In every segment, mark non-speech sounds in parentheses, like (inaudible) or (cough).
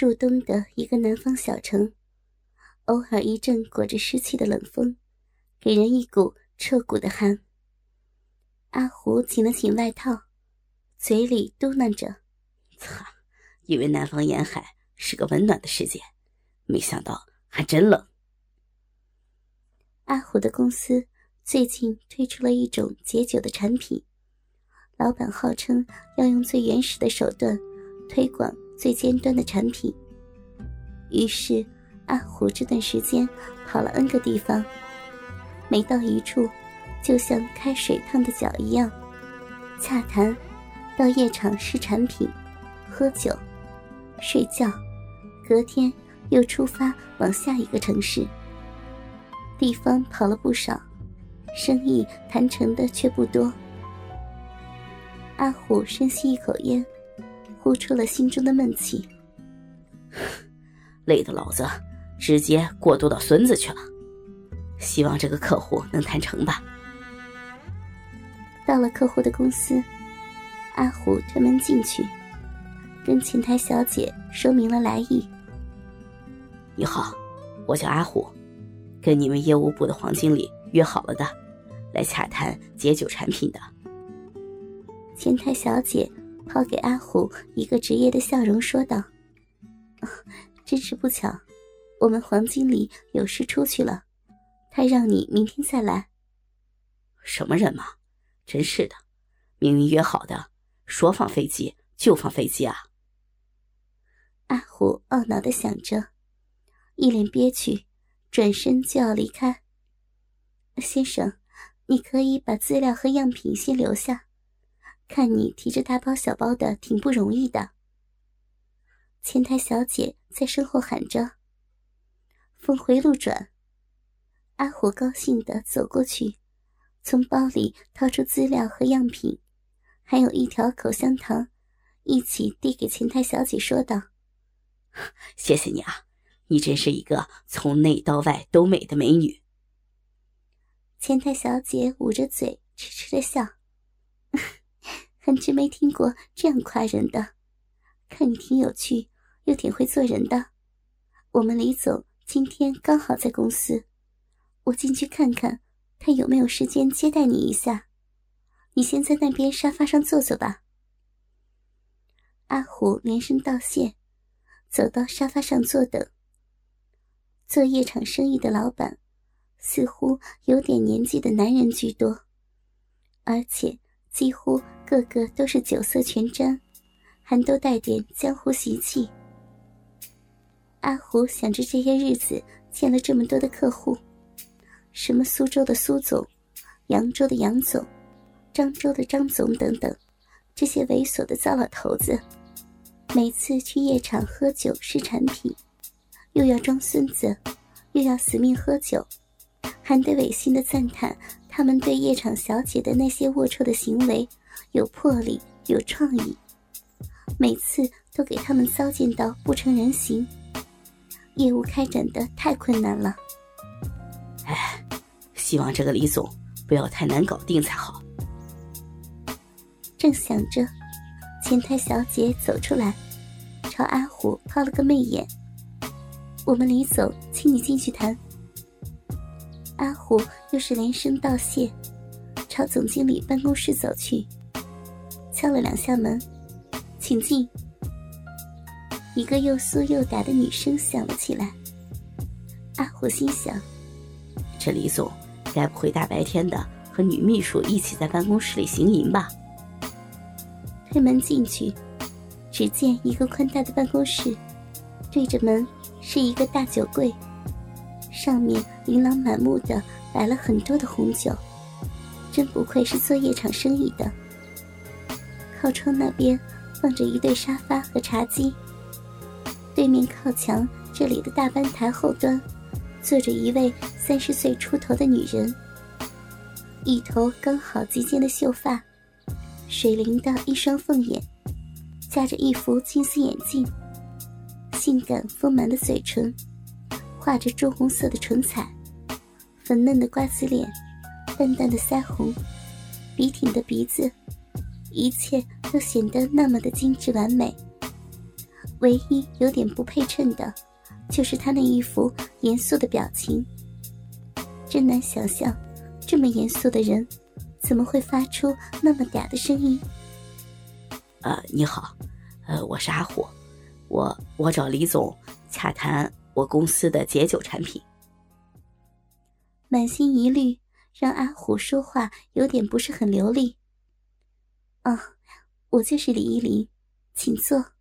入冬的一个南方小城，偶尔一阵裹着湿气的冷风，给人一股彻骨的寒。阿胡紧了紧外套，嘴里嘟囔着：“操，以为南方沿海是个温暖的世界，没想到还真冷。”阿虎的公司最近推出了一种解酒的产品，老板号称要用最原始的手段推广最尖端的产品。于是，阿虎这段时间跑了 N 个地方，每到一处。就像开水烫的脚一样，洽谈，到夜场试产品，喝酒，睡觉，隔天又出发往下一个城市。地方跑了不少，生意谈成的却不多。阿虎深吸一口烟，呼出了心中的闷气，(laughs) 累得老子直接过渡到孙子去了。希望这个客户能谈成吧。到了客户的公司，阿虎推门进去，跟前台小姐说明了来意。你好，我叫阿虎，跟你们业务部的黄经理约好了的，来洽谈解酒产品的。前台小姐抛给阿虎一个职业的笑容，说道：“真是不巧，我们黄经理有事出去了，他让你明天再来。”什么人嘛？真是的，明明约好的，说放飞机就放飞机啊！阿虎懊恼的想着，一脸憋屈，转身就要离开。先生，你可以把资料和样品先留下，看你提着大包小包的，挺不容易的。前台小姐在身后喊着。峰回路转，阿虎高兴的走过去。从包里掏出资料和样品，还有一条口香糖，一起递给前台小姐，说道：“ (laughs) 谢谢你啊，你真是一个从内到外都美的美女。”前台小姐捂着嘴，痴痴的笑：“还真没听过这样夸人的，看你挺有趣，又挺会做人的。我们李总今天刚好在公司，我进去看看。”他有没有时间接待你一下？你先在那边沙发上坐坐吧。阿虎连声道谢，走到沙发上坐等。做夜场生意的老板，似乎有点年纪的男人居多，而且几乎个个都是酒色全沾，还都带点江湖习气。阿虎想着这些日子见了这么多的客户。什么苏州的苏总，扬州的杨总，漳州的张总等等，这些猥琐的糟老头子，每次去夜场喝酒试产品，又要装孙子，又要死命喝酒，还得违心的赞叹他们对夜场小姐的那些龌龊的行为有魄力、有创意，每次都给他们糟践到不成人形，业务开展的太困难了。哎，希望这个李总不要太难搞定才好。正想着，前台小姐走出来，朝阿虎抛了个媚眼：“我们李总，请你进去谈。”阿虎又是连声道谢，朝总经理办公室走去，敲了两下门：“请进。”一个又酥又嗲的女声响了起来。阿虎心想。这李总该不会大白天的和女秘书一起在办公室里行淫吧？推门进去，只见一个宽大的办公室，对着门是一个大酒柜，上面琳琅满目的摆了很多的红酒，真不愧是做夜场生意的。靠窗那边放着一对沙发和茶几，对面靠墙这里的大班台后端。坐着一位三十岁出头的女人，一头刚好及肩的秀发，水灵的一双凤眼，夹着一副金丝眼镜，性感丰满的嘴唇，画着朱红色的唇彩，粉嫩的瓜子脸，淡淡的腮红，笔挺的鼻子，一切都显得那么的精致完美。唯一有点不配衬的，就是他那一副严肃的表情。真难想象，这么严肃的人，怎么会发出那么嗲的声音？呃，你好，呃，我是阿虎，我我找李总洽谈我公司的解酒产品。满心疑虑让阿虎说话有点不是很流利。哦，我就是李依林，请坐。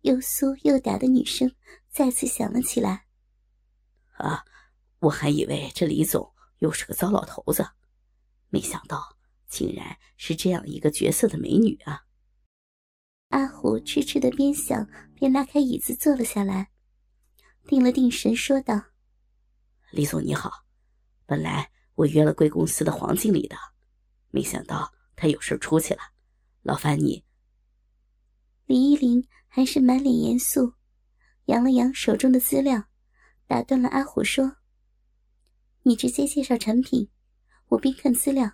又酥又嗲的女声再次响了起来。啊，我还以为这李总又是个糟老头子，没想到竟然是这样一个绝色的美女啊！阿虎痴痴的边想边拉开椅子坐了下来，定了定神，说道：“李总你好，本来我约了贵公司的黄经理的，没想到。”他有事出去了，劳烦你。李依林还是满脸严肃，扬了扬手中的资料，打断了阿虎说：“你直接介绍产品，我边看资料。”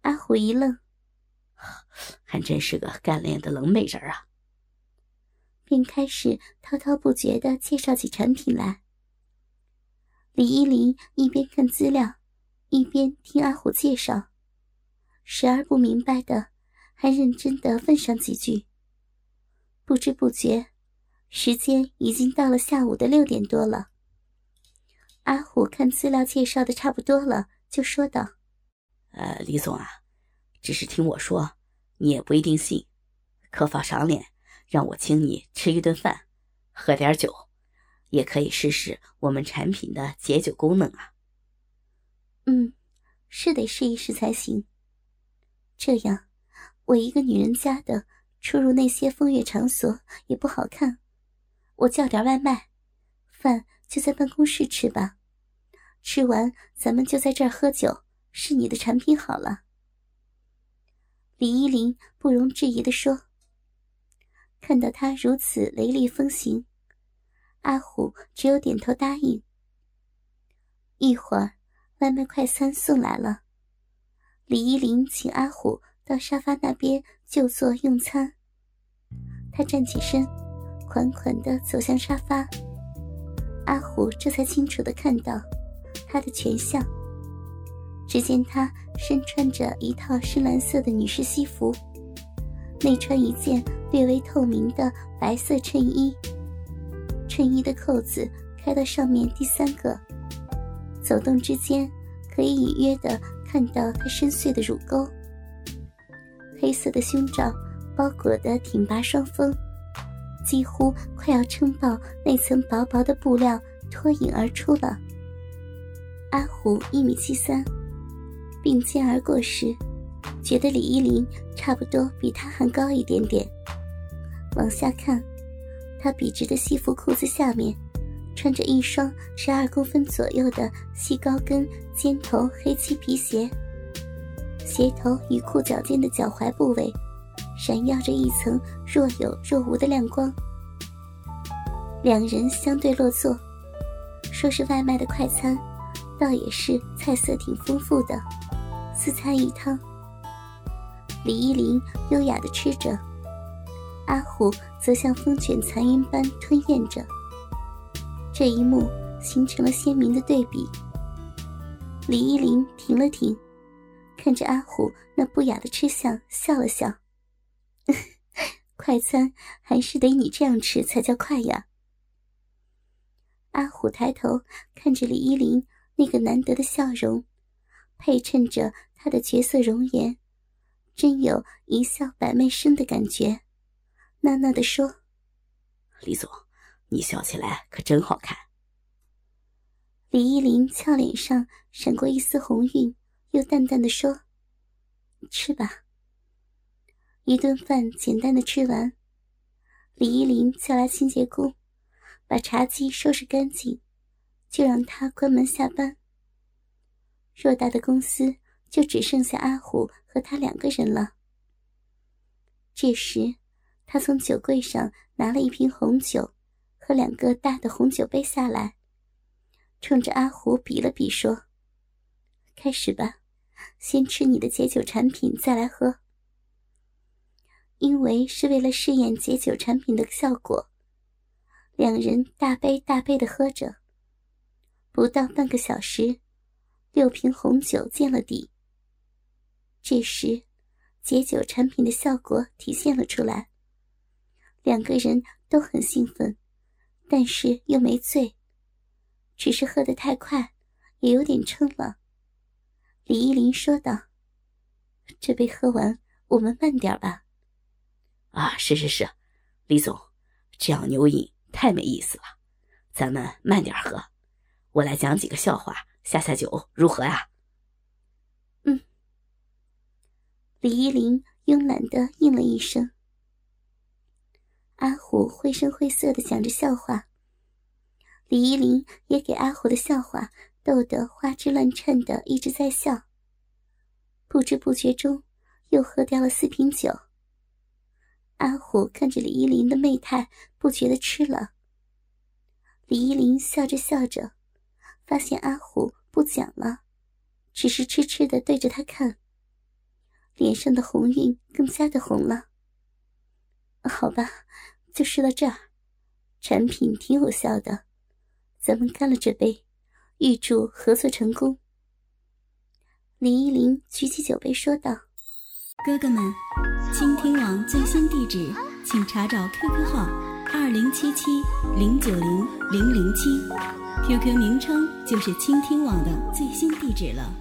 阿虎一愣，还真是个干练的冷美人啊，便开始滔滔不绝的介绍起产品来。李依林一边看资料，一边听阿虎介绍。时而不明白的，还认真的问上几句。不知不觉，时间已经到了下午的六点多了。阿虎看资料介绍的差不多了，就说道：“呃，李总啊，只是听我说，你也不一定信，可否赏脸，让我请你吃一顿饭，喝点酒，也可以试试我们产品的解酒功能啊。”嗯，是得试一试才行。这样，我一个女人家的出入那些风月场所也不好看。我叫点外卖，饭就在办公室吃吧。吃完咱们就在这儿喝酒，试你的产品好了。李依林不容置疑的说。看到他如此雷厉风行，阿虎只有点头答应。一会儿，外卖快餐送来了。李依林请阿虎到沙发那边就坐用餐。他站起身，款款地走向沙发。阿虎这才清楚地看到他的全相。只见他身穿着一套深蓝色的女士西服，内穿一件略微透明的白色衬衣，衬衣的扣子开到上面第三个，走动之间可以隐约的。看到她深邃的乳沟，黑色的胸罩包裹的挺拔双峰，几乎快要撑爆那层薄薄的布料，脱颖而出了。阿虎一米七三，并肩而过时，觉得李依林差不多比他还高一点点。往下看，他笔直的西服裤子下面。穿着一双十二公分左右的细高跟尖头黑漆皮鞋，鞋头与裤脚尖的脚踝部位闪耀着一层若有若无的亮光。两人相对落座，说是外卖的快餐，倒也是菜色挺丰富的，四菜一汤。李依林优雅地吃着，阿虎则像风卷残云般吞咽着。这一幕形成了鲜明的对比。李依林停了停，看着阿虎那不雅的吃相，笑了笑：“ (laughs) 快餐还是得你这样吃才叫快呀。”阿虎抬头看着李依林那个难得的笑容，配衬着她的绝色容颜，真有一笑百媚生的感觉，娜娜的说：“李总。”你笑起来可真好看。李依林俏脸上闪过一丝红晕，又淡淡的说：“吃吧。”一顿饭简单的吃完，李依林叫来清洁工，把茶几收拾干净，就让他关门下班。偌大的公司就只剩下阿虎和他两个人了。这时，他从酒柜上拿了一瓶红酒。和两个大的红酒杯下来，冲着阿虎比了比，说：“开始吧，先吃你的解酒产品，再来喝。”因为是为了试验解酒产品的效果，两人大杯大杯的喝着。不到半个小时，六瓶红酒见了底。这时，解酒产品的效果体现了出来。两个人都很兴奋，但是又没醉，只是喝得太快，也有点撑了。李依林说道：“这杯喝完，我们慢点吧。”啊，是是是，李总，这样牛饮太没意思了，咱们慢点喝。我来讲几个笑话下下酒，如何呀？嗯。李依林慵懒的应了一声。阿虎绘声绘色的讲着笑话，李依林也给阿虎的笑话逗得花枝乱颤的，一直在笑。不知不觉中，又喝掉了四瓶酒。阿虎看着李依林的媚态，不觉得吃了。李依林笑着笑着，发现阿虎不讲了，只是痴痴的对着他看，脸上的红晕更加的红了。好吧，就说到这儿，产品挺有效的，咱们干了这杯，预祝合作成功。李依林举起酒杯说道：“哥哥们，倾听网最新地址，请查找 QQ 号二零七七零九零零零七，QQ 名称就是倾听网的最新地址了。”